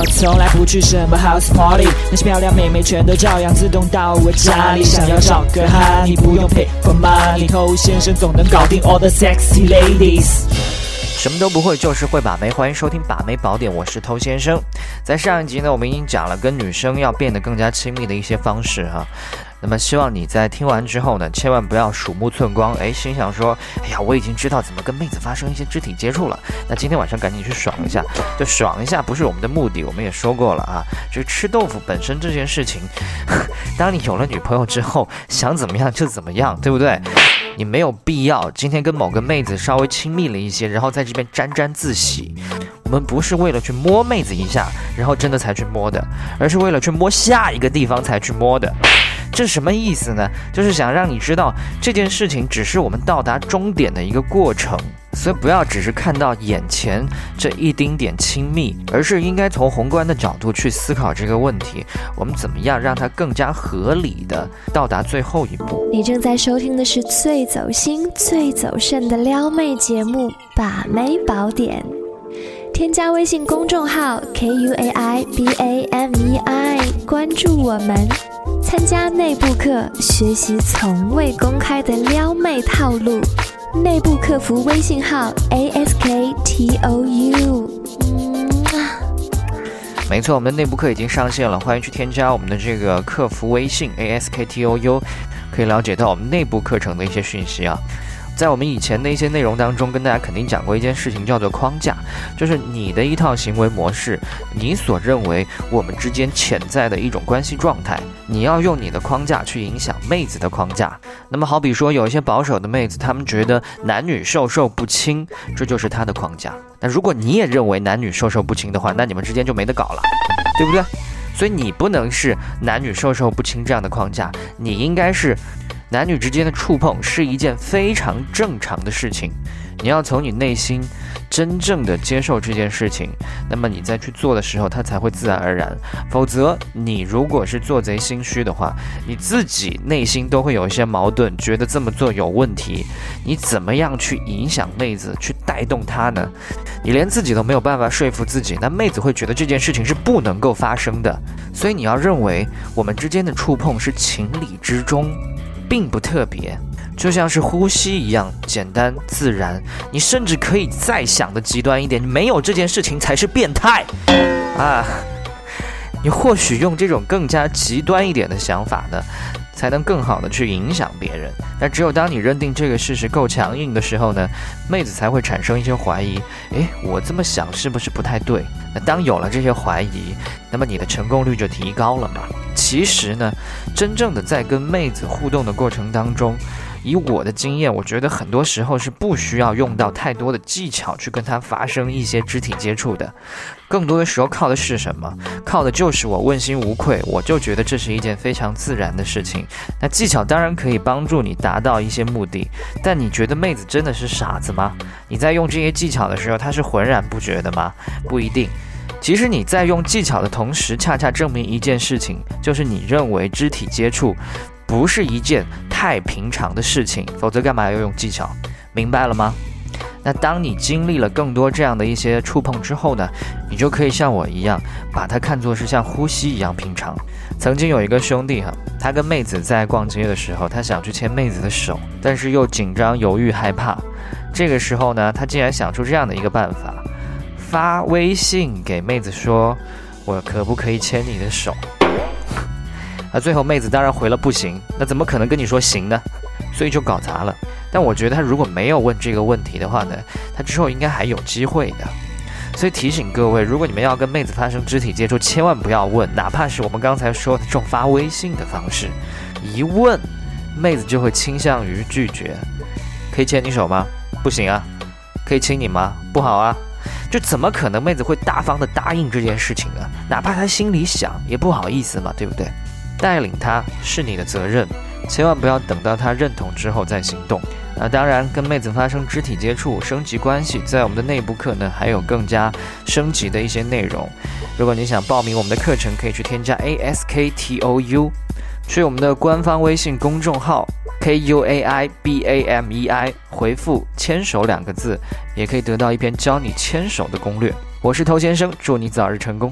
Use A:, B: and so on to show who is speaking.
A: 我从来不去什么 house party，那些漂亮妹妹全都照样自动到我家里。想要找个哈，你不用 pay for money，偷先生总能搞定 all the sexy ladies。
B: 什么都不会，就是会把妹。欢迎收听《把妹宝典》，我是偷先生。在上一集呢，我们已经讲了跟女生要变得更加亲密的一些方式哈。那么希望你在听完之后呢，千万不要鼠目寸光，哎，心想说，哎呀，我已经知道怎么跟妹子发生一些肢体接触了。那今天晚上赶紧去爽一下，就爽一下，不是我们的目的。我们也说过了啊，就吃豆腐本身这件事情，当你有了女朋友之后，想怎么样就怎么样，对不对？你没有必要今天跟某个妹子稍微亲密了一些，然后在这边沾沾自喜。我们不是为了去摸妹子一下，然后真的才去摸的，而是为了去摸下一个地方才去摸的。这什么意思呢？就是想让你知道这件事情只是我们到达终点的一个过程，所以不要只是看到眼前这一丁点亲密，而是应该从宏观的角度去思考这个问题。我们怎么样让它更加合理的到达最后一步？
C: 你正在收听的是最走心、最走肾的撩妹节目《把妹宝典》，添加微信公众号 k u a i b a m e i，关注我们。参加内部课，学习从未公开的撩妹套路。内部客服微信号 a s k t o u。
B: 没错，我们的内部课已经上线了，欢迎去添加我们的这个客服微信 a s k t o u，可以了解到我们内部课程的一些讯息啊。在我们以前的一些内容当中，跟大家肯定讲过一件事情，叫做框架，就是你的一套行为模式，你所认为我们之间潜在的一种关系状态，你要用你的框架去影响妹子的框架。那么，好比说有一些保守的妹子，她们觉得男女授受不亲，这就是她的框架。那如果你也认为男女授受不亲的话，那你们之间就没得搞了，对不对？所以你不能是男女授受不亲这样的框架，你应该是。男女之间的触碰是一件非常正常的事情，你要从你内心真正的接受这件事情，那么你在去做的时候，它才会自然而然。否则，你如果是做贼心虚的话，你自己内心都会有一些矛盾，觉得这么做有问题。你怎么样去影响妹子，去带动她呢？你连自己都没有办法说服自己，那妹子会觉得这件事情是不能够发生的。所以你要认为我们之间的触碰是情理之中。并不特别，就像是呼吸一样简单自然。你甚至可以再想的极端一点，没有这件事情才是变态啊！你或许用这种更加极端一点的想法呢，才能更好的去影响别人。但只有当你认定这个事实够强硬的时候呢，妹子才会产生一些怀疑。诶，我这么想是不是不太对？那当有了这些怀疑，那么你的成功率就提高了嘛？其实呢，真正的在跟妹子互动的过程当中，以我的经验，我觉得很多时候是不需要用到太多的技巧去跟她发生一些肢体接触的，更多的时候靠的是什么？靠的就是我问心无愧，我就觉得这是一件非常自然的事情。那技巧当然可以帮助你达到一些目的，但你觉得妹子真的是傻子吗？你在用这些技巧的时候，她是浑然不觉的吗？不一定。其实你在用技巧的同时，恰恰证明一件事情，就是你认为肢体接触不是一件太平常的事情，否则干嘛要用技巧？明白了吗？那当你经历了更多这样的一些触碰之后呢，你就可以像我一样，把它看作是像呼吸一样平常。曾经有一个兄弟哈，他跟妹子在逛街的时候，他想去牵妹子的手，但是又紧张、犹豫、害怕。这个时候呢，他竟然想出这样的一个办法。发微信给妹子说：“我可不可以牵你的手？”那最后妹子当然回了不行。那怎么可能跟你说行呢？所以就搞砸了。但我觉得他如果没有问这个问题的话呢，他之后应该还有机会的。所以提醒各位，如果你们要跟妹子发生肢体接触，千万不要问，哪怕是我们刚才说的这种发微信的方式，一问，妹子就会倾向于拒绝。可以牵你手吗？不行啊。可以亲你吗？不好啊。就怎么可能妹子会大方的答应这件事情呢？哪怕她心里想也不好意思嘛，对不对？带领她是你的责任，千万不要等到她认同之后再行动。那当然，跟妹子发生肢体接触，升级关系，在我们的内部课呢，还有更加升级的一些内容。如果你想报名我们的课程，可以去添加 A S K T O U，去我们的官方微信公众号。K U A I B A M E I，回复“牵手”两个字，也可以得到一篇教你牵手的攻略。我是头先生，祝你早日成功。